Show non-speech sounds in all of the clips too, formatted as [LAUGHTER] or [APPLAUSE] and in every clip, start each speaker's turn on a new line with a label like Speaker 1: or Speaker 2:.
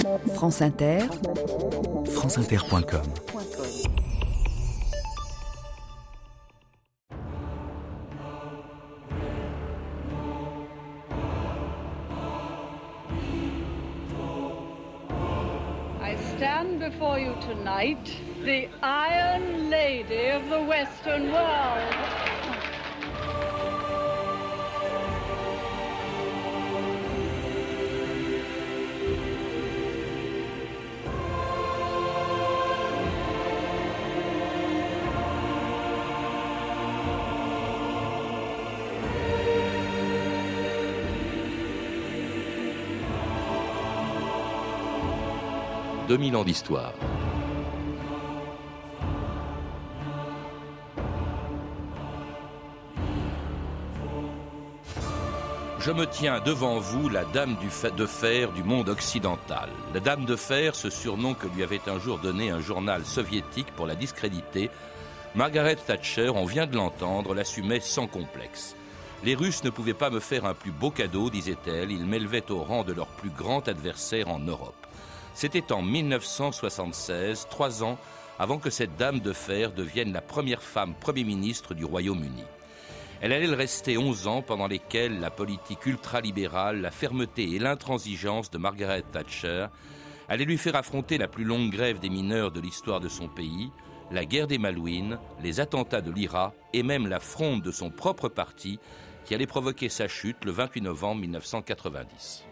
Speaker 1: France Inter,
Speaker 2: franceinter.com
Speaker 3: I stand before you tonight, the Iron Lady of the Western world.
Speaker 4: 2000 ans d'histoire. Je me tiens devant vous, la dame de fer du monde occidental. La dame de fer, ce surnom que lui avait un jour donné un journal soviétique pour la discréditer, Margaret Thatcher, on vient de l'entendre, l'assumait sans complexe. Les Russes ne pouvaient pas me faire un plus beau cadeau, disait-elle, ils m'élevaient au rang de leur plus grand adversaire en Europe. C'était en 1976, trois ans avant que cette dame de fer devienne la première femme Premier ministre du Royaume-Uni. Elle allait le rester 11 ans pendant lesquels la politique ultralibérale, la fermeté et l'intransigeance de Margaret Thatcher allaient lui faire affronter la plus longue grève des mineurs de l'histoire de son pays, la guerre des Malouines, les attentats de l'IRA et même la fronde de son propre parti qui allait provoquer sa chute le 28 novembre 1990.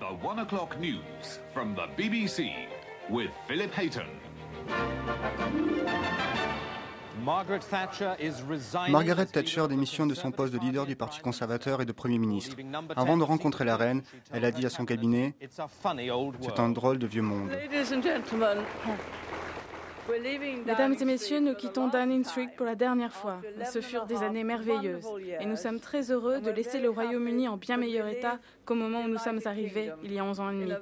Speaker 5: Margaret Thatcher démissionne de son poste de leader du Parti conservateur et de Premier ministre. Avant de rencontrer la reine, elle a dit à son cabinet C'est un drôle de vieux monde.
Speaker 6: Mesdames et messieurs, nous quittons Downing Street pour la dernière fois. Ce furent des années merveilleuses et nous sommes très heureux de laisser le Royaume-Uni en bien meilleur état qu'au moment où nous sommes arrivés il y a 11 ans et demi.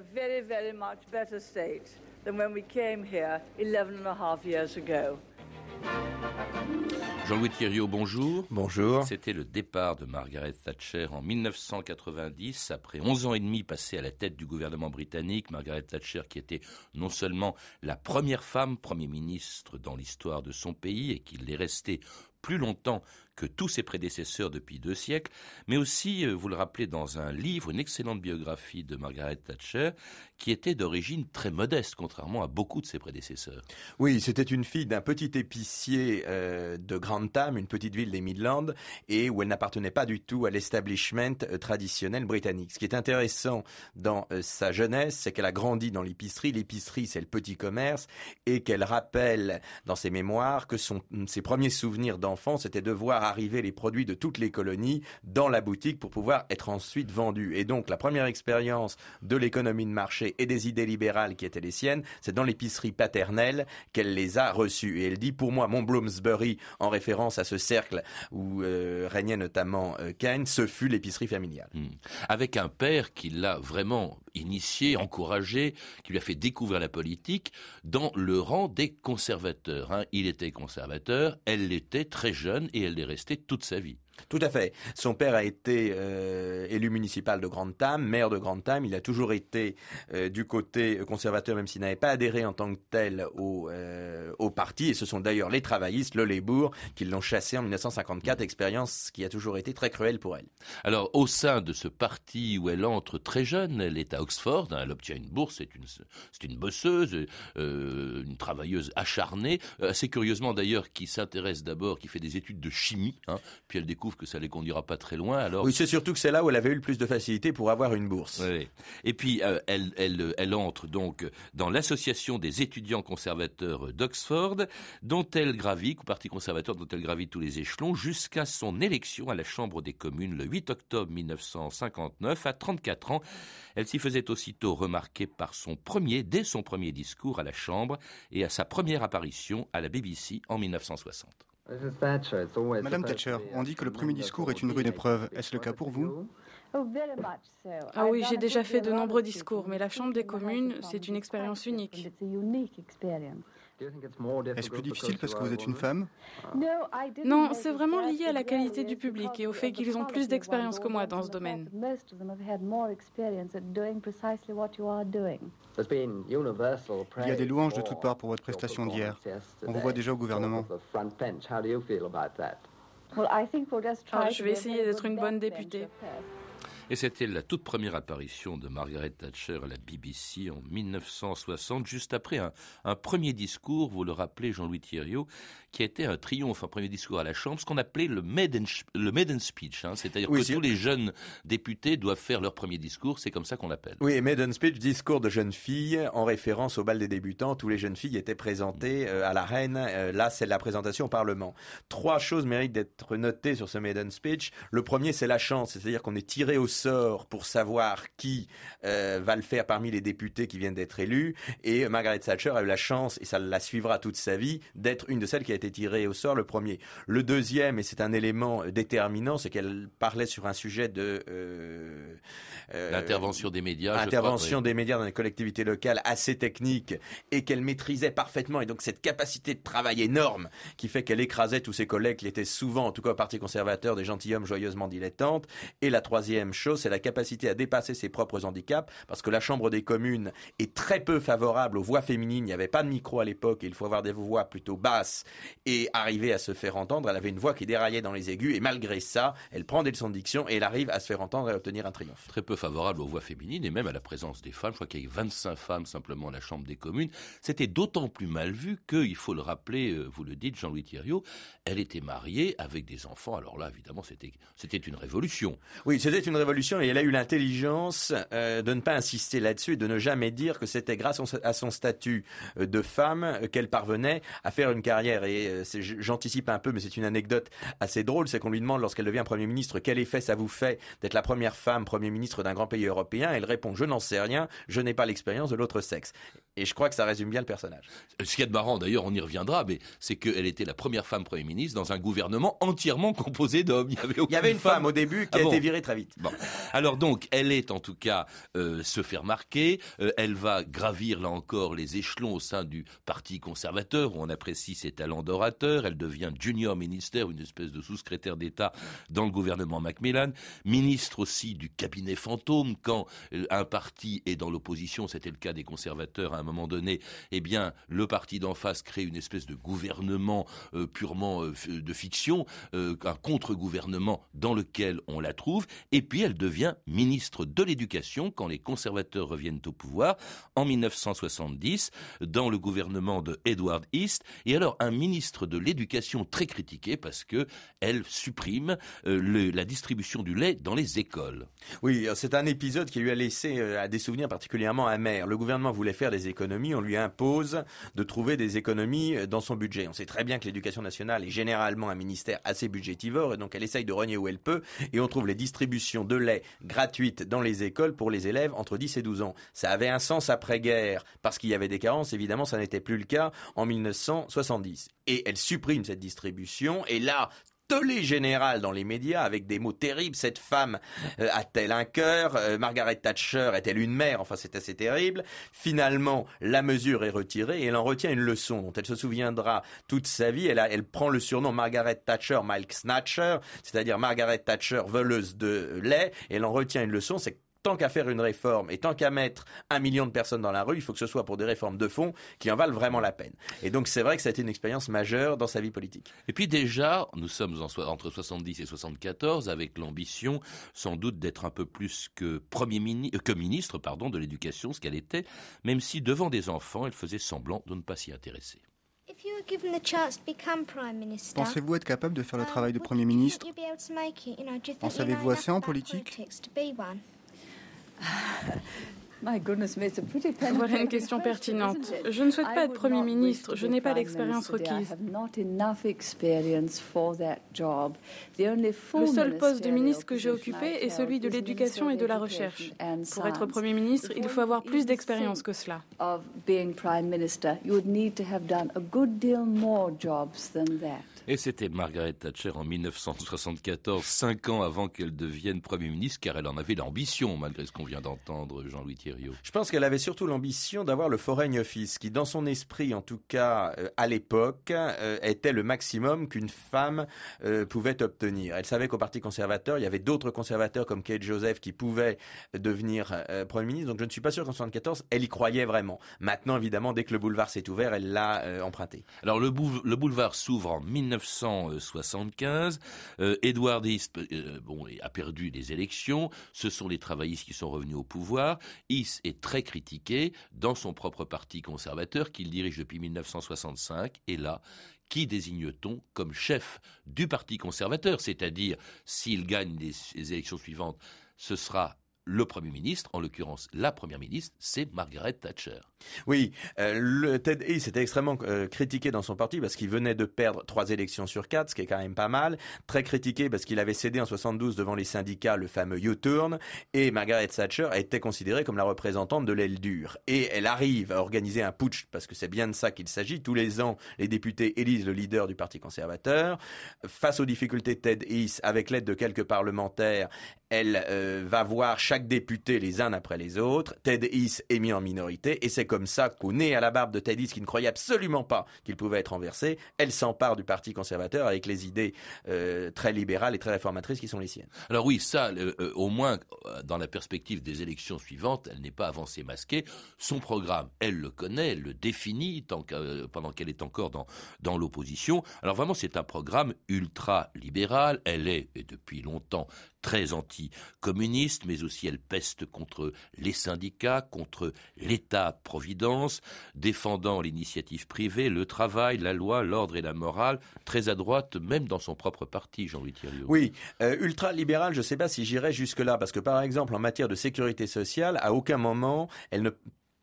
Speaker 4: Jean-Louis Thierryot, bonjour.
Speaker 7: Bonjour.
Speaker 4: C'était le départ de Margaret Thatcher en 1990, après 11 ans et demi passés à la tête du gouvernement britannique. Margaret Thatcher qui était non seulement la première femme Premier ministre dans l'histoire de son pays et qui l'est restée plus longtemps que tous ses prédécesseurs depuis deux siècles, mais aussi, euh, vous le rappelez dans un livre, une excellente biographie de Margaret Thatcher, qui était d'origine très modeste, contrairement à beaucoup de ses prédécesseurs.
Speaker 7: Oui, c'était une fille d'un petit épicier euh, de Grantham, une petite ville des Midlands, et où elle n'appartenait pas du tout à l'establishment euh, traditionnel britannique. Ce qui est intéressant dans sa jeunesse, c'est qu'elle a grandi dans l'épicerie. L'épicerie, c'est le petit commerce, et qu'elle rappelle dans ses mémoires que son, ses premiers souvenirs d'enfant, c'était de voir arriver les produits de toutes les colonies dans la boutique pour pouvoir être ensuite vendus. Et donc la première expérience de l'économie de marché et des idées libérales qui étaient les siennes, c'est dans l'épicerie paternelle qu'elle les a reçues. Et elle dit pour moi mon Bloomsbury en référence à ce cercle où euh, régnait notamment euh, ce fut l'épicerie familiale. Hmm.
Speaker 4: Avec un père qui l'a vraiment initié, encouragé, qui lui a fait découvrir la politique dans le rang des conservateurs. Hein. Il était conservateur, elle l'était très jeune et elle l'est restée toute sa vie.
Speaker 7: Tout à fait. Son père a été euh, élu municipal de Grantham, maire de Grantham. Il a toujours été euh, du côté conservateur, même s'il n'avait pas adhéré en tant que tel au, euh, au parti. Et ce sont d'ailleurs les travaillistes, le Labour, qui l'ont chassé en 1954, expérience qui a toujours été très cruelle pour elle.
Speaker 4: Alors, au sein de ce parti où elle entre très jeune, elle est à Oxford, hein, elle obtient une bourse, c'est une, c'est une bosseuse, une travailleuse acharnée, assez curieusement d'ailleurs, qui s'intéresse d'abord, qui fait des études de chimie, hein, puis elle découvre que ça les conduira pas très loin. Alors
Speaker 7: oui, c'est surtout que c'est là où elle avait eu le plus de facilité pour avoir une bourse.
Speaker 4: Oui. Et puis euh, elle, elle, elle entre donc dans l'association des étudiants conservateurs d'Oxford, dont elle gravit, au Parti conservateur dont elle gravit tous les échelons, jusqu'à son élection à la Chambre des communes le 8 octobre 1959. À 34 ans, elle s'y faisait aussitôt remarquer par son premier, dès son premier discours à la Chambre et à sa première apparition à la BBC en 1960.
Speaker 5: Madame Thatcher, on dit que le premier discours est une rude épreuve. Est-ce le cas pour vous?
Speaker 6: Ah oui, j'ai déjà fait de nombreux discours, mais la Chambre des communes, c'est une expérience unique.
Speaker 5: Est-ce plus difficile parce que vous êtes une femme?
Speaker 6: Non, c'est vraiment lié à la qualité du public et au fait qu'ils ont plus d'expérience que moi dans ce domaine.
Speaker 5: Il y a des louanges de toutes parts pour votre prestation d'hier. On vous voit déjà au gouvernement.
Speaker 6: Ah, je vais essayer d'être une bonne députée.
Speaker 4: Et c'était la toute première apparition de Margaret Thatcher à la BBC en 1960, juste après un, premier discours, vous le rappelez Jean-Louis Thierriot, qui a été un triomphe, un premier discours à la Chambre, ce qu'on appelait le maiden, le maiden speech, hein. c'est-à-dire que tous les jeunes députés doivent faire leur premier discours, c'est comme ça qu'on l'appelle.
Speaker 7: Oui, maiden speech, discours de jeunes filles, en référence au bal des débutants, tous les jeunes filles étaient présentées euh, à la reine, euh, là c'est la présentation au Parlement. Trois choses méritent d'être notées sur ce maiden speech. Le premier, c'est la chance, c'est-à-dire qu'on est tiré au sort pour savoir qui euh, va le faire parmi les députés qui viennent d'être élus. Et Margaret Thatcher a eu la chance, et ça la suivra toute sa vie, d'être une de celles qui a été tirée au sort le premier. Le deuxième, et c'est un élément déterminant, c'est qu'elle parlait sur un sujet de...
Speaker 4: Euh, euh, L'intervention des médias.
Speaker 7: Intervention des médias dans les collectivités locales assez technique et qu'elle maîtrisait parfaitement. Et donc cette capacité de travail énorme qui fait qu'elle écrasait tous ses collègues qui étaient souvent, en tout cas au Parti conservateur, des gentilshommes joyeusement dilettantes. Et la troisième chose, c'est la capacité à dépasser ses propres handicaps, parce que la Chambre des communes est très peu favorable aux voix féminines. Il n'y avait pas de micro à l'époque, et il faut avoir des voix plutôt basses et arriver à se faire entendre. Elle avait une voix qui déraillait dans les aigus, et malgré ça, elle prend des leçons de diction et elle arrive à se faire entendre et à obtenir un triomphe.
Speaker 4: Très peu favorable aux voix féminines et même à la présence des femmes. Je crois qu'il y a 25 femmes simplement à la Chambre des communes. C'était d'autant plus mal vu qu'il faut le rappeler, euh, vous le dites, Jean-Louis Thierriot, elle était mariée avec des enfants. Alors là, évidemment, c'était une révolution.
Speaker 7: Oui, c'était une révolution et elle a eu l'intelligence euh, de ne pas insister là-dessus et de ne jamais dire que c'était grâce à son statut euh, de femme euh, qu'elle parvenait à faire une carrière. Et j'anticipe un peu, mais c'est une anecdote assez drôle, c'est qu'on lui demande lorsqu'elle devient Premier ministre quel effet ça vous fait d'être la première femme Premier ministre d'un grand pays européen? Elle répond je n'en sais rien, je n'ai pas l'expérience de l'autre sexe. Et je crois que ça résume bien le personnage.
Speaker 4: Ce qui est marrant, d'ailleurs, on y reviendra, mais c'est qu'elle était la première femme Premier ministre dans un gouvernement entièrement composé d'hommes.
Speaker 7: Il y avait, Il y avait une femme. au début qui a ah été virée très vite.
Speaker 4: Bon. Alors donc, elle est en tout cas euh, se faire marquer. Euh, elle va gravir là encore les échelons au sein du Parti conservateur où on apprécie ses talents d'orateur. Elle devient junior ministère, une espèce de sous-secrétaire d'État dans le gouvernement Macmillan, ministre aussi du cabinet fantôme quand euh, un parti est dans l'opposition. C'était le cas des conservateurs à un moment donné. Eh bien, le parti d'en face crée une espèce de gouvernement purement de fiction, un contre-gouvernement dans lequel on la trouve. Et puis elle devient ministre de l'Éducation quand les conservateurs reviennent au pouvoir en 1970 dans le gouvernement de Edward East. Et alors un ministre de l'Éducation très critiqué parce que elle supprime euh, la distribution du lait dans les écoles.
Speaker 7: Oui, c'est un épisode qui lui a laissé euh, des souvenirs particulièrement amers. Le gouvernement voulait faire des on lui impose de trouver des économies euh, dans son budget. On sait très bien que l'éducation nationale est généralement un ministère assez budgétivore et donc elle essaye de renier où elle peut et on trouve les distributions de lait gratuite dans les écoles pour les élèves entre 10 et 12 ans. Ça avait un sens après-guerre parce qu'il y avait des carences. Évidemment, ça n'était plus le cas en 1970. Et elle supprime cette distribution. Et là, les général dans les médias avec des mots terribles. Cette femme euh, a-t-elle un cœur? Euh, Margaret Thatcher est-elle une mère? Enfin, c'est assez terrible. Finalement, la mesure est retirée et elle en retient une leçon dont elle se souviendra toute sa vie. Elle, elle prend le surnom Margaret Thatcher Milk Snatcher, c'est-à-dire Margaret Thatcher voleuse de lait. Et elle en retient une leçon, c'est tant qu'à faire une réforme et tant qu'à mettre un million de personnes dans la rue, il faut que ce soit pour des réformes de fond qui en valent vraiment la peine. Et donc c'est vrai que ça a été une expérience majeure dans sa vie politique.
Speaker 4: Et puis déjà, nous sommes entre 70 et 74 avec l'ambition sans doute d'être un peu plus que premier ministre, que ministre pardon de l'éducation, ce qu'elle était, même si devant des enfants, elle faisait semblant de ne pas s'y intéresser.
Speaker 5: Pensez-vous être capable de faire le travail de Premier ministre? En savez-vous assez en politique? [LAUGHS]
Speaker 6: Voilà une question pertinente. Je ne souhaite pas être Premier ministre, je n'ai pas l'expérience requise. Le seul poste de ministre que j'ai occupé est celui de l'éducation et de la recherche. Pour être Premier ministre, il faut avoir plus d'expérience que cela.
Speaker 4: Et c'était Margaret Thatcher en 1974, cinq ans avant qu'elle devienne Premier ministre, car elle en avait l'ambition, malgré ce qu'on vient d'entendre, Jean-Louis Thiriot.
Speaker 7: Je pense qu'elle avait surtout l'ambition d'avoir le Foreign Office, qui, dans son esprit, en tout cas euh, à l'époque, euh, était le maximum qu'une femme euh, pouvait obtenir. Elle savait qu'au Parti conservateur, il y avait d'autres conservateurs comme Kate Joseph qui pouvaient devenir Premier ministre. Donc je ne suis pas sûr qu'en 1974, elle y croyait vraiment. Maintenant, évidemment, dès que le boulevard s'est ouvert, elle l'a emprunté.
Speaker 4: Alors le, le boulevard s'ouvre en 19 1975. Euh, Edward East a perdu les élections. Ce sont les travaillistes qui sont revenus au pouvoir. East est très critiqué dans son propre parti conservateur qu'il dirige depuis 1965. Et là, qui désigne-t-on comme chef du Parti conservateur? C'est-à-dire, s'il gagne les élections suivantes, ce sera le Premier ministre, en l'occurrence la Première ministre, c'est Margaret Thatcher.
Speaker 7: Oui, euh, Ted Heath était extrêmement euh, critiqué dans son parti parce qu'il venait de perdre trois élections sur quatre, ce qui est quand même pas mal. Très critiqué parce qu'il avait cédé en 72 devant les syndicats le fameux U-turn. Et Margaret Thatcher été considérée comme la représentante de l'aile dure. Et elle arrive à organiser un putsch, parce que c'est bien de ça qu'il s'agit. Tous les ans, les députés élisent le leader du Parti conservateur. Face aux difficultés Ted Heath, avec l'aide de quelques parlementaires, elle euh, va voir chaque député les uns après les autres. Ted Heath est mis en minorité et c'est comme ça qu'au nez à la barbe de Ted Heath, qui ne croyait absolument pas qu'il pouvait être renversé, elle s'empare du Parti conservateur avec les idées euh, très libérales et très réformatrices qui sont les siennes.
Speaker 4: Alors oui, ça, euh, au moins dans la perspective des élections suivantes, elle n'est pas avancée masquée. Son programme, elle le connaît, elle le définit pendant qu'elle est encore dans, dans l'opposition. Alors vraiment, c'est un programme ultra libéral. Elle est, et depuis longtemps, très anti-communiste, mais aussi elle peste contre les syndicats, contre l'État-providence, défendant l'initiative privée, le travail, la loi, l'ordre et la morale, très à droite, même dans son propre parti, Jean-Louis Thiriot.
Speaker 7: Oui, euh, ultra-libéral, je ne sais pas si j'irais jusque-là, parce que par exemple, en matière de sécurité sociale, à aucun moment, elle ne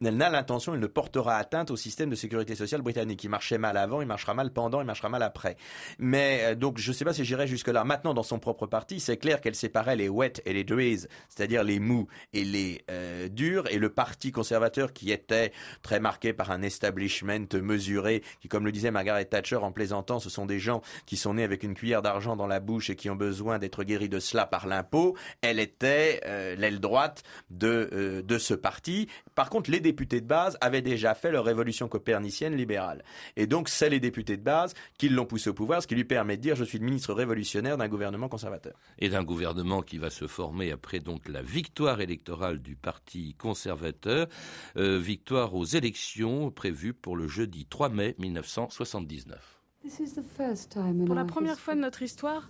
Speaker 7: elle n'a l'intention, elle ne portera atteinte au système de sécurité sociale britannique. Il marchait mal avant, il marchera mal pendant, il marchera mal après. Mais euh, donc je ne sais pas si j'irai jusque-là. Maintenant, dans son propre parti, c'est clair qu'elle séparait les wet et les drees, c'est-à-dire les mous et les euh, durs, et le parti conservateur qui était très marqué par un establishment mesuré, qui, comme le disait Margaret Thatcher en plaisantant, ce sont des gens qui sont nés avec une cuillère d'argent dans la bouche et qui ont besoin d'être guéris de cela par l'impôt. Elle était euh, l'aile droite de, de ce parti. Par contre, les députés de base avaient déjà fait leur révolution copernicienne libérale. Et donc, c'est les députés de base qui l'ont poussé au pouvoir, ce qui lui permet de dire je suis le ministre révolutionnaire d'un gouvernement conservateur.
Speaker 4: Et d'un gouvernement qui va se former après donc la victoire électorale du Parti conservateur, euh, victoire aux élections prévues pour le jeudi 3 mai 1979.
Speaker 6: Pour la première fois de notre histoire,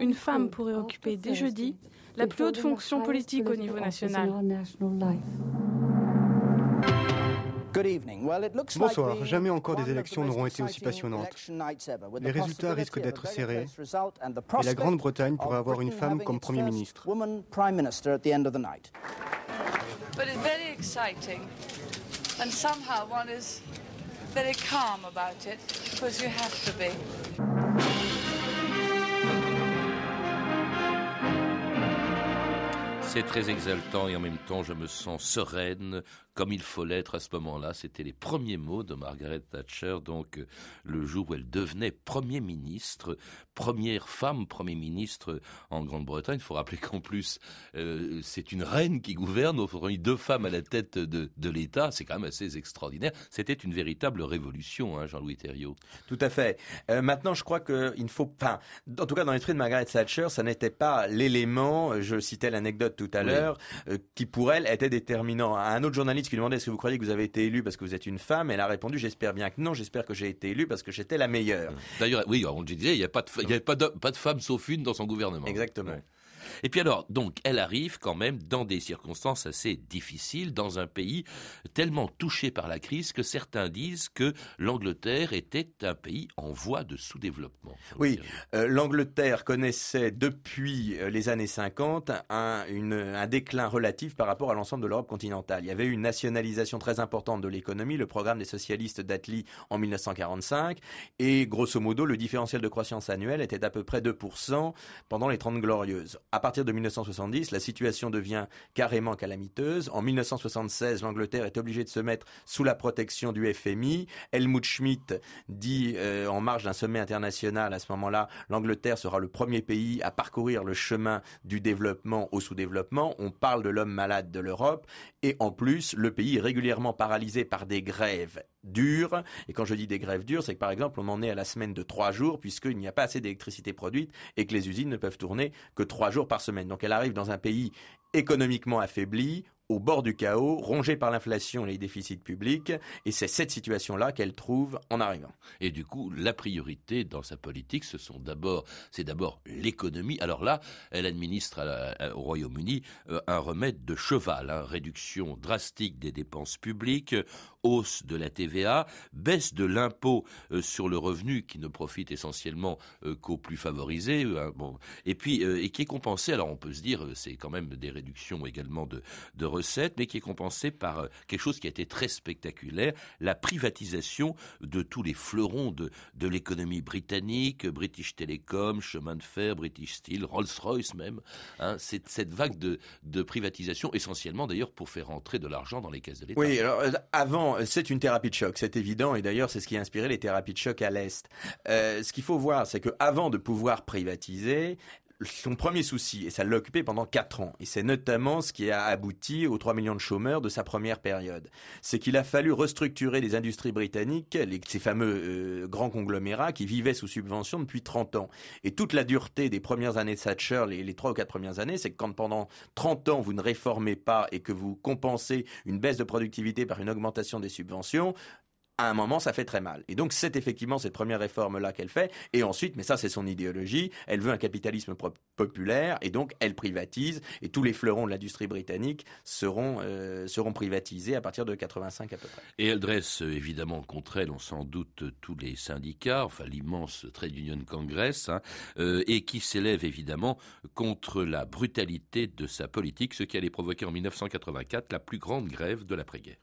Speaker 6: une femme pourrait occuper dès jeudi la plus haute fonction politique au niveau national.
Speaker 5: Bonsoir. Jamais encore des élections n'auront été aussi passionnantes. Les résultats risquent d'être serrés et la Grande-Bretagne pourrait avoir une femme comme Premier ministre. But it's very exciting. And somehow one is very calm about it because you have to be.
Speaker 4: C'est très exaltant et en même temps je me sens sereine, comme il faut l'être à ce moment-là. C'était les premiers mots de Margaret Thatcher, donc euh, le jour où elle devenait Premier ministre, première femme Premier ministre en Grande-Bretagne. Il faut rappeler qu'en plus, euh, c'est une reine qui gouverne, aujourd'hui deux femmes à la tête de, de l'État. C'est quand même assez extraordinaire. C'était une véritable révolution, hein, Jean-Louis Thériault.
Speaker 7: Tout à fait. Euh, maintenant, je crois qu'il ne faut pas... En tout cas, dans l'esprit de Margaret Thatcher, ça n'était pas l'élément, je citais l'anecdote tout à l'heure, qui pour elle était déterminant. Un autre journaliste qui demandait est-ce que vous croyez que vous avez été élu parce que vous êtes une femme? Elle a répondu j'espère bien que non, j'espère que j'ai été élu parce que j'étais la meilleure.
Speaker 4: D'ailleurs, oui, on le disait, il n'y a pas de, il y a pas de, pas de femme sauf une dans son gouvernement.
Speaker 7: Exactement.
Speaker 4: Et puis alors, donc, elle arrive quand même dans des circonstances assez difficiles, dans un pays tellement touché par la crise que certains disent que l'Angleterre était un pays en voie de sous-développement.
Speaker 7: Oui, euh, l'Angleterre connaissait depuis euh, les années 50 un, déclin relatif par rapport à l'ensemble de l'Europe continentale. Il y avait eu une nationalisation très importante de l'économie, le programme des socialistes d'Atli en 1945, et grosso modo, le différentiel de croissance annuel était d'à peu près 2% pendant les 30 glorieuses. À partir de 1970, la situation devient carrément calamiteuse. En 1976, l'Angleterre est obligée de se mettre sous la protection du FMI. Helmut Schmidt dit euh, en marge d'un sommet international à ce moment-là, l'Angleterre sera le premier pays à parcourir le chemin du développement au sous-développement. On parle de l'homme malade de l'Europe et en plus, le pays est régulièrement paralysé par des grèves dures. Et quand je dis des grèves dures, c'est que par exemple, on en est à la semaine de trois jours puisqu'il n'y a pas assez d'électricité produite et que les usines ne peuvent tourner que trois jours par semaine. Donc elle arrive dans un pays économiquement affaibli, au bord du chaos, rongée par l'inflation et les déficits publics, et c'est cette situation-là qu'elle trouve en arrivant.
Speaker 4: Et du coup, la priorité dans sa politique, c'est d'abord l'économie. Alors là, elle administre au Royaume-Uni euh, un remède de cheval, hein, réduction drastique des dépenses publiques, hausse de la TVA, baisse de l'impôt euh, sur le revenu qui ne profite essentiellement euh, qu'aux plus favorisés, hein, bon, et puis et qui est compensé. Alors on peut se dire, c'est quand même des réductions également de, de mais qui est compensée par euh, quelque chose qui a été très spectaculaire, la privatisation de tous les fleurons de, de l'économie britannique, British Telecom, chemin de fer, British Steel, Rolls-Royce même. Hein, c'est cette vague de, de privatisation, essentiellement d'ailleurs pour faire entrer de l'argent dans les caisses de l'État.
Speaker 7: Oui, alors euh, avant, c'est une thérapie de choc, c'est évident, et d'ailleurs c'est ce qui a inspiré les thérapies de choc à l'Est. Euh, ce qu'il faut voir, c'est qu'avant de pouvoir privatiser, son premier souci, et ça l'a occupé pendant quatre ans, et c'est notamment ce qui a abouti aux 3 millions de chômeurs de sa première période, c'est qu'il a fallu restructurer les industries britanniques, ces fameux euh, grands conglomérats qui vivaient sous subvention depuis 30 ans. Et toute la dureté des premières années de Thatcher, les, les 3 ou 4 premières années, c'est que quand pendant 30 ans vous ne réformez pas et que vous compensez une baisse de productivité par une augmentation des subventions, à un moment, ça fait très mal. Et donc, c'est effectivement cette première réforme-là qu'elle fait. Et ensuite, mais ça, c'est son idéologie, elle veut un capitalisme populaire, et donc elle privatise, et tous les fleurons de l'industrie britannique seront, euh, seront privatisés à partir de 85 à peu près.
Speaker 4: Et elle dresse évidemment contre elle, on s'en doute, tous les syndicats, enfin l'immense Trade Union Congress, hein, euh, et qui s'élève évidemment contre la brutalité de sa politique, ce qui allait provoquer en 1984 la plus grande grève de l'après-guerre.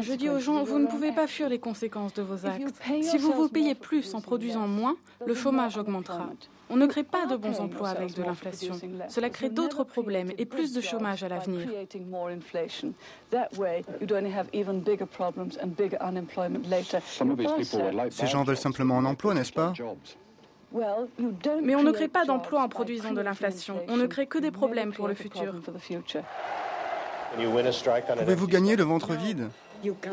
Speaker 6: Je dis aux gens, vous ne pouvez pas fuir les conséquences de vos actes. Si vous vous payez plus en produisant moins, le chômage augmentera. On ne crée pas de bons emplois avec de l'inflation. Cela crée d'autres problèmes et plus de chômage à l'avenir.
Speaker 5: Ces gens veulent simplement un emploi, n'est-ce pas?
Speaker 6: Mais on ne crée pas d'emplois en produisant de l'inflation. On ne crée que des problèmes pour le futur.
Speaker 5: Pouvez-vous gagner le ventre vide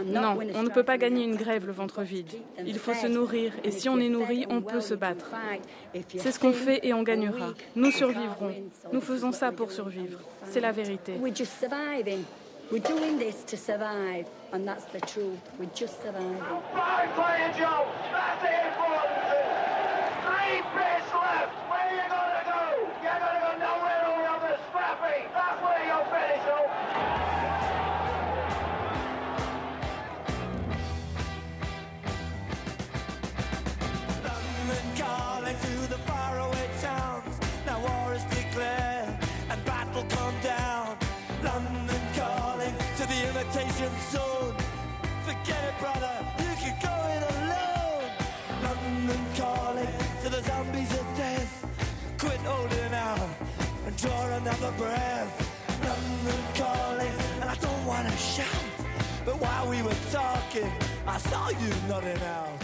Speaker 6: Non, on ne peut pas gagner une grève le ventre vide. Il faut se nourrir et si on est nourri, on peut se battre. C'est ce qu'on fait et on gagnera. Nous survivrons. Nous faisons ça pour survivre. C'est la vérité. Another breath. London calling, and I don't wanna shout. But while we were talking, I saw you nodding out.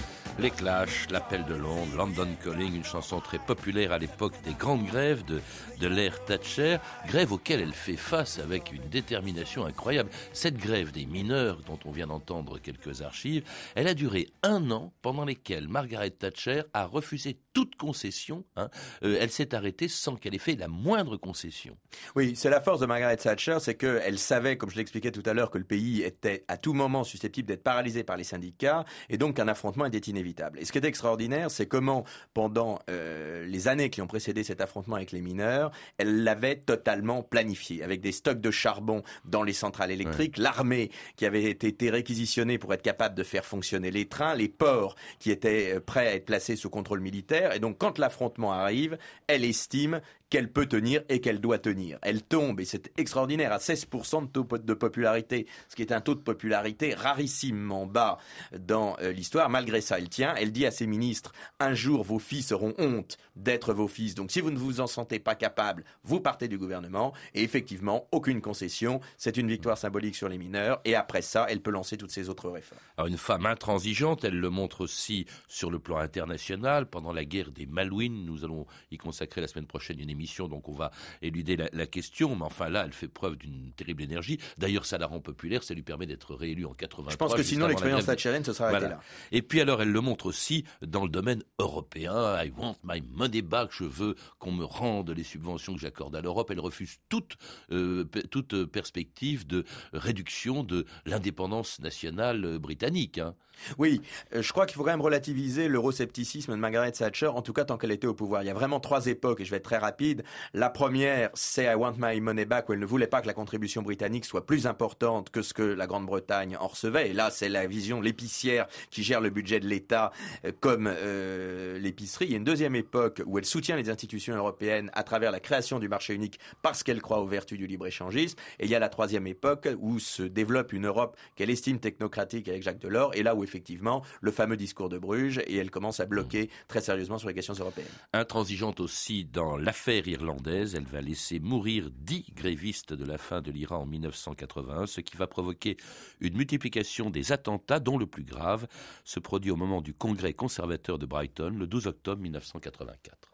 Speaker 4: Les Clash, L'appel de Londres, London Calling, une chanson très populaire à l'époque des grandes grèves de, de l'ère Thatcher, grève auxquelles elle fait face avec une détermination incroyable. Cette grève des mineurs, dont on vient d'entendre quelques archives, elle a duré un an pendant lesquels Margaret Thatcher a refusé toute concession. Hein. Euh, elle s'est arrêtée sans qu'elle ait fait la moindre concession.
Speaker 7: Oui, c'est la force de Margaret Thatcher, c'est qu'elle savait, comme je l'expliquais tout à l'heure, que le pays était à tout moment susceptible d'être paralysé par les syndicats, et donc qu'un affrontement était inévitable inévitable. Et ce qui est extraordinaire, c'est comment, pendant euh, les années qui ont précédé cet affrontement avec les mineurs, elle l'avait totalement planifié, avec des stocks de charbon dans les centrales électriques, l'armée qui avait été réquisitionnée pour être capable de faire fonctionner les trains, les ports qui étaient euh, prêts à être placés sous contrôle militaire. Et donc, quand l'affrontement arrive, elle estime qu'elle peut tenir et qu'elle doit tenir. Elle tombe, et c'est extraordinaire, à 16% de taux de popularité, ce qui est un taux de popularité rarissimement bas dans euh, l'histoire. Malgré ça, elle tient. Elle dit à ses ministres, un jour vos fils auront honte d'être vos fils. Donc si vous ne vous en sentez pas capable, vous partez du gouvernement. Et effectivement, aucune concession. C'est une victoire symbolique sur les mineurs. Et après ça, elle peut lancer toutes ses autres réformes.
Speaker 4: Alors une femme intransigeante, elle le montre aussi sur le plan international. Pendant la guerre des Malouines, nous allons y consacrer la semaine prochaine une émission donc on va éluder la, question. Mais enfin là, elle fait preuve d'une terrible énergie. D'ailleurs, ça la rend populaire, ça lui permet d'être réélue en 83.
Speaker 7: Je pense que sinon l'expérience Thatcherienne se sera arrêtée là.
Speaker 4: Et puis alors, elle le montre aussi dans le domaine européen. I want my money back. Je veux qu'on me rende les subventions que j'accorde à l'Europe. Elle refuse toute euh, toute perspective de réduction de l'indépendance nationale euh, britannique. Hein.
Speaker 7: Oui, euh, je crois qu'il faut quand même relativiser l'euroscepticisme de Margaret Thatcher, en tout cas tant qu'elle était au pouvoir. Il y a vraiment trois époques, et je vais être très rapide. La première, c'est I want my money back, où elle ne voulait pas que la contribution britannique soit plus importante que ce que la Grande-Bretagne en recevait. Et là, c'est la vision l'épicière qui gère le budget de l'État euh, comme euh, l'épicerie. Il y a une deuxième époque où elle soutient les institutions européennes à travers la création du marché unique parce qu'elle croit aux vertus du libre-échangisme. Et il y a la troisième époque où se développe une Europe qu'elle estime technocratique avec Jacques Delors, et là où effectivement le fameux discours de Bruges et elle commence à bloquer très sérieusement sur les questions européennes.
Speaker 4: Intransigeante aussi dans l'affaire irlandaise, elle va laisser mourir dix grévistes de la fin de l'Iran en 1981, ce qui va provoquer une multiplication des attentats dont le plus grave se produit au moment du congrès conservateur de Brighton le 12 octobre 1984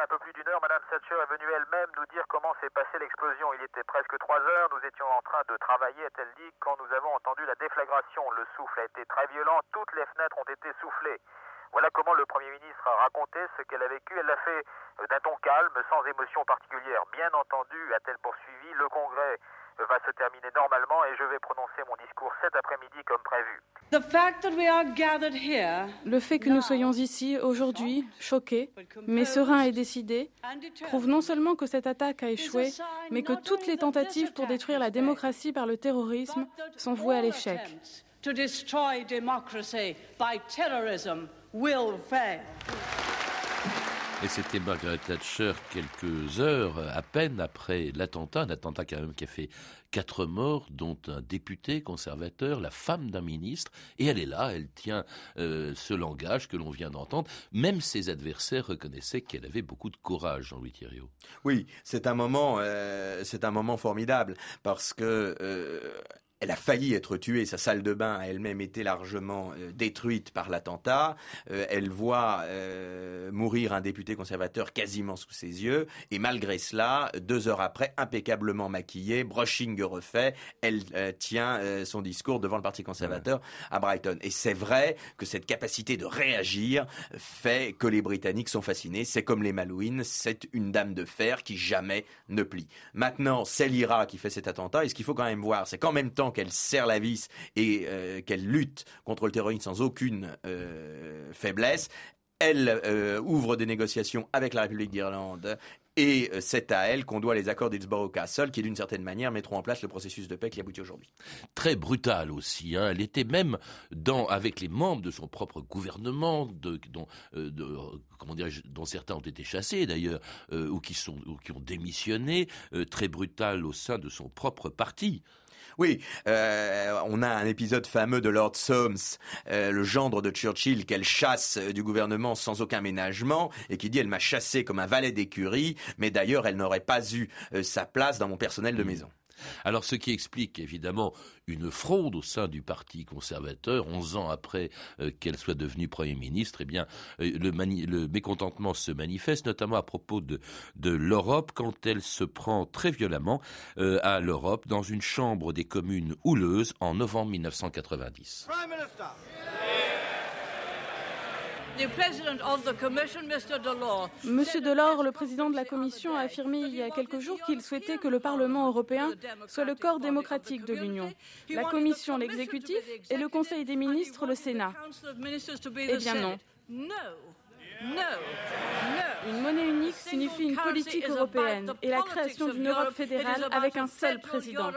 Speaker 1: un peu plus d'une heure, Madame Thatcher est venue elle-même nous dire comment s'est passée l'explosion. Il était presque trois heures, nous étions en train de travailler, a-t-elle dit, quand nous avons entendu la déflagration. Le souffle a été très violent, toutes les fenêtres ont été soufflées. Voilà comment le Premier ministre a raconté ce qu'elle a vécu. Elle l'a fait euh, d'un ton calme, sans émotion particulière. Bien entendu, a-t-elle poursuivi, le Congrès va se terminer normalement et je vais prononcer mon discours cet après-midi comme prévu.
Speaker 6: Le fait que nous soyons ici aujourd'hui, choqués, mais sereins et décidés, prouve non seulement que cette attaque a échoué, mais que toutes les tentatives pour détruire la démocratie par le terrorisme sont vouées à l'échec.
Speaker 4: Et c'était Margaret Thatcher quelques heures à peine après l'attentat, un attentat quand même qui a fait quatre morts, dont un député conservateur, la femme d'un ministre, et elle est là, elle tient euh, ce langage que l'on vient d'entendre. Même ses adversaires reconnaissaient qu'elle avait beaucoup de courage, Jean-Louis Thierry.
Speaker 7: Oui, c'est un moment, euh, c'est un moment formidable parce que euh, elle a failli être tuée, sa salle de bain a elle-même été largement euh, détruite par l'attentat. Euh, elle voit euh, mourir un député conservateur quasiment sous ses yeux. Et malgré cela, deux heures après, impeccablement maquillée, brushing refait, elle tient son discours devant le Parti conservateur à Brighton. Et c'est vrai que cette capacité de réagir fait que les Britanniques sont fascinés. C'est comme les Malouines, c'est une dame de fer qui jamais ne plie. Maintenant, c'est l'IRA qui fait cet attentat. Et ce qu'il faut quand même voir, c'est qu'en même temps qu'elle serre la vis et euh, qu'elle lutte contre le terrorisme sans aucune euh, faiblesse, elle euh, ouvre des négociations avec la République d'Irlande et c'est à elle qu'on doit les accords d'Hillsborough Castle qui, d'une certaine manière, mettront en place le processus de paix qui aboutit aujourd'hui.
Speaker 4: Très brutale aussi. Hein. Elle était même avec les membres de son propre gouvernement, dont, certains ont été chassés d'ailleurs, ou qui ont démissionné, très brutale au sein de son propre parti.
Speaker 7: Oui, euh, on a un épisode fameux de Lord Soames, euh, le gendre de Churchill, qu'elle chasse euh, du gouvernement sans aucun ménagement et qui dit elle m'a chassé comme un valet d'écurie, mais d'ailleurs elle n'aurait pas eu sa place dans mon personnel de mmh. maison.
Speaker 4: Alors ce qui explique évidemment une fraude au sein du Parti conservateur, 11 ans après euh, qu'elle soit devenue Premier ministre, eh bien euh, le, mécontentement se manifeste notamment à propos de, l'Europe quand elle se prend très violemment euh, à l'Europe dans une chambre des communes houleuses en novembre 1990.
Speaker 6: Monsieur Delors, le président de la Commission, a affirmé il y a quelques jours qu'il souhaitait que le Parlement européen soit le corps démocratique de l'Union. La Commission, l'exécutif, et le Conseil des ministres, le Sénat. Eh bien non. Une monnaie unique signifie une politique européenne et la création d'une Europe fédérale avec un seul président.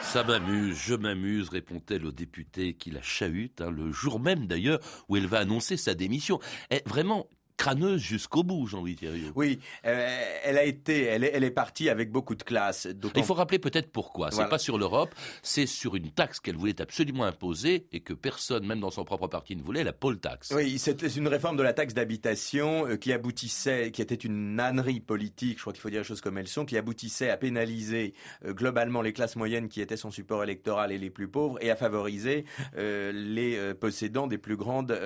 Speaker 4: Ça m'amuse, je m'amuse, répond-elle au député qui la chahute, hein, le jour même d'ailleurs où elle va annoncer sa démission. Et vraiment, crâneuse jusqu'au bout, Jean-Louis Thierry.
Speaker 7: Oui, euh, elle a été, elle est, elle est partie avec beaucoup de classe.
Speaker 4: Il faut rappeler peut-être pourquoi. C'est pas sur l'Europe, c'est sur une taxe qu'elle voulait absolument imposer et que personne, même dans son propre parti, ne voulait, la poll tax.
Speaker 7: Oui, c'était une réforme de la taxe d'habitation euh, qui aboutissait, qui était une ânerie politique, je crois qu'il faut dire les choses comme elles sont, qui aboutissait à pénaliser euh, globalement les classes moyennes qui étaient son support électoral et les plus pauvres et à favoriser les possédants des plus grandes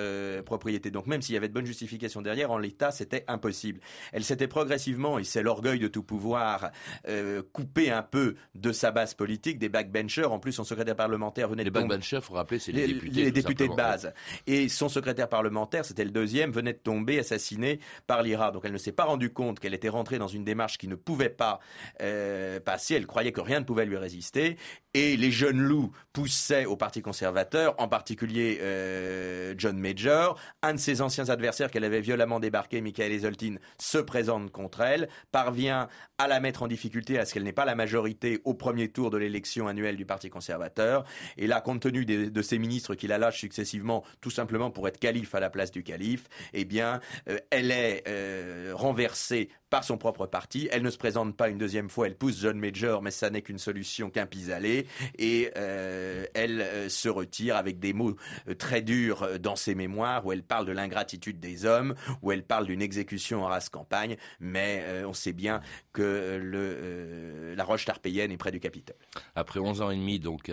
Speaker 7: propriétés. Donc même s'il y avait de bonnes justifications derrière, en l'état, c'était impossible. Elle s'était progressivement, et c'est l'orgueil de tout pouvoir, euh, coupé un peu de sa base politique, des backbenchers. En plus, son secrétaire parlementaire venait
Speaker 4: les
Speaker 7: de...
Speaker 4: Les backbenchers, faut rappeler, c'est les, députés.
Speaker 7: Les députés de base. Et son secrétaire parlementaire, c'était le deuxième, venait de tomber assassiné par l'IRA. Donc elle ne s'est pas rendue compte qu'elle était rentrée dans une démarche qui ne pouvait pas euh, passer. Elle croyait que rien ne pouvait lui résister. Et les jeunes loups poussaient au Parti conservateur, en particulier euh, John Major, un de ses anciens adversaires qu'elle avait violemment débarqué, Michael Esoltin se présente contre elle, parvient à la mettre en difficulté à ce qu'elle n'ait pas la majorité au premier tour de l'élection annuelle du Parti conservateur. Et là, compte tenu de ces ministres qui la lâchent successivement, tout simplement pour être calife à la place du calife, eh bien, euh, elle est euh, renversée par son propre parti. Elle ne se présente pas une deuxième fois, elle pousse John Major, mais ça n'est qu'une solution qu'un pis-aller. Et euh, elle se retire avec des mots très durs dans ses mémoires, où elle parle de l'ingratitude des hommes, où elle parle d'une exécution en race campagne, mais on sait bien que le, euh, la roche tarpéienne est près du Capitole.
Speaker 4: Après 11 ans et demi donc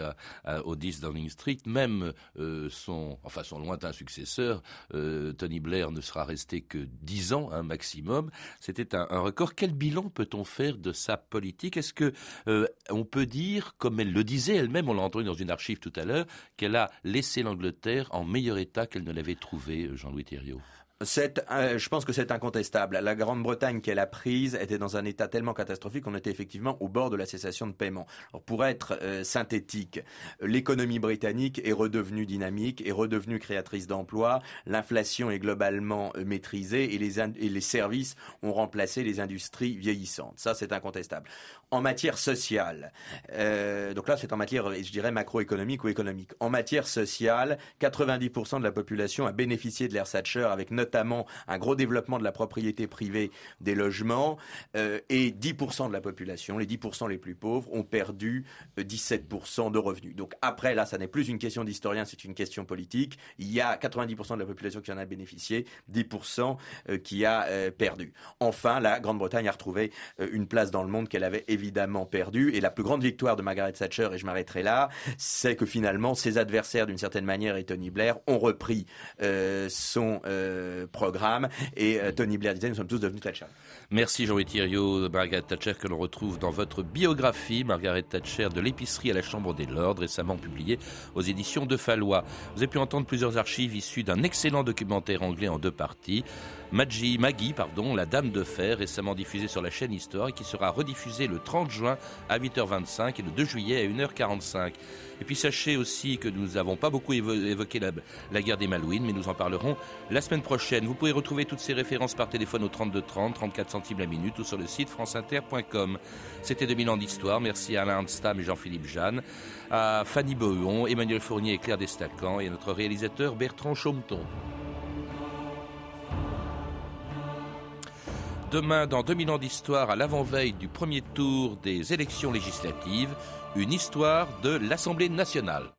Speaker 4: au 10 Downing Street, même euh, son, enfin son lointain successeur, euh, Tony Blair, ne sera resté que 10 ans un maximum. C'était un, record. Quel bilan peut-on faire de sa politique? Est-ce que on peut dire, comme elle le disait elle-même, on l'a entendu dans une archive tout à l'heure, qu'elle a laissé l'Angleterre en meilleur état qu'elle ne l'avait trouvé, Jean-Louis Thériault?
Speaker 7: Euh, je pense que c'est incontestable. La Grande-Bretagne qu'elle a prise était dans un état tellement catastrophique qu'on était effectivement au bord de la cessation de paiement. pour être euh, synthétique, l'économie britannique est redevenue dynamique, est redevenue créatrice d'emplois, l'inflation est globalement euh, maîtrisée et les, services ont remplacé les industries vieillissantes. Ça, c'est incontestable. En matière sociale, donc là, c'est en matière, je dirais, macroéconomique ou économique. En matière sociale, 90% de la population a bénéficié de l'ère Thatcher avec notamment un gros développement de la propriété privée des logements, euh, et 10% de la population, les 10% les plus pauvres, ont perdu 17% euh, de revenus. Donc après, là, ça n'est plus une question d'historien, c'est une question politique. Il y a 90% de la population qui en a bénéficié, 10% euh, qui a perdu. Enfin, la Grande-Bretagne a retrouvé une place dans le monde qu'elle avait évidemment perdue. Et la plus grande victoire de Margaret Thatcher, et je m'arrêterai là, c'est que finalement, ses adversaires, d'une certaine manière, et Tony Blair, ont repris son programme. Et euh, Tony Blair disait, nous sommes tous devenus Thatcher.
Speaker 4: Merci Jean-Louis Thiriot, Margaret Thatcher, que l'on retrouve dans votre biographie, Margaret Thatcher, de l'épicerie à la Chambre des Lords, récemment publiée aux éditions de Fallois. Vous avez pu entendre plusieurs archives issues d'un excellent documentaire anglais en deux parties. Maggie, Maggie, pardon, La Dame de Fer, récemment diffusée sur la chaîne Histoire et qui sera rediffusée le 30 juin à 8h25 et le 2 juillet à 1h45. Et puis sachez aussi que nous n'avons pas beaucoup évoqué la, guerre des Malouines, mais nous en parlerons la semaine prochaine. Vous pouvez retrouver toutes ces références par téléphone au 32 30, 34 centimes la minute ou sur le site franceinter.com. C'était 2000 ans d'histoire. Merci à Alain Stam et Jean-Philippe Jeanne, à Fanny Bohuon, Emmanuel Fournier et Claire Destacan et à notre réalisateur Bertrand Chaumeton. Demain, dans 2000 ans d'histoire, à l'avant-veille du premier tour des élections législatives, une histoire de l'Assemblée nationale.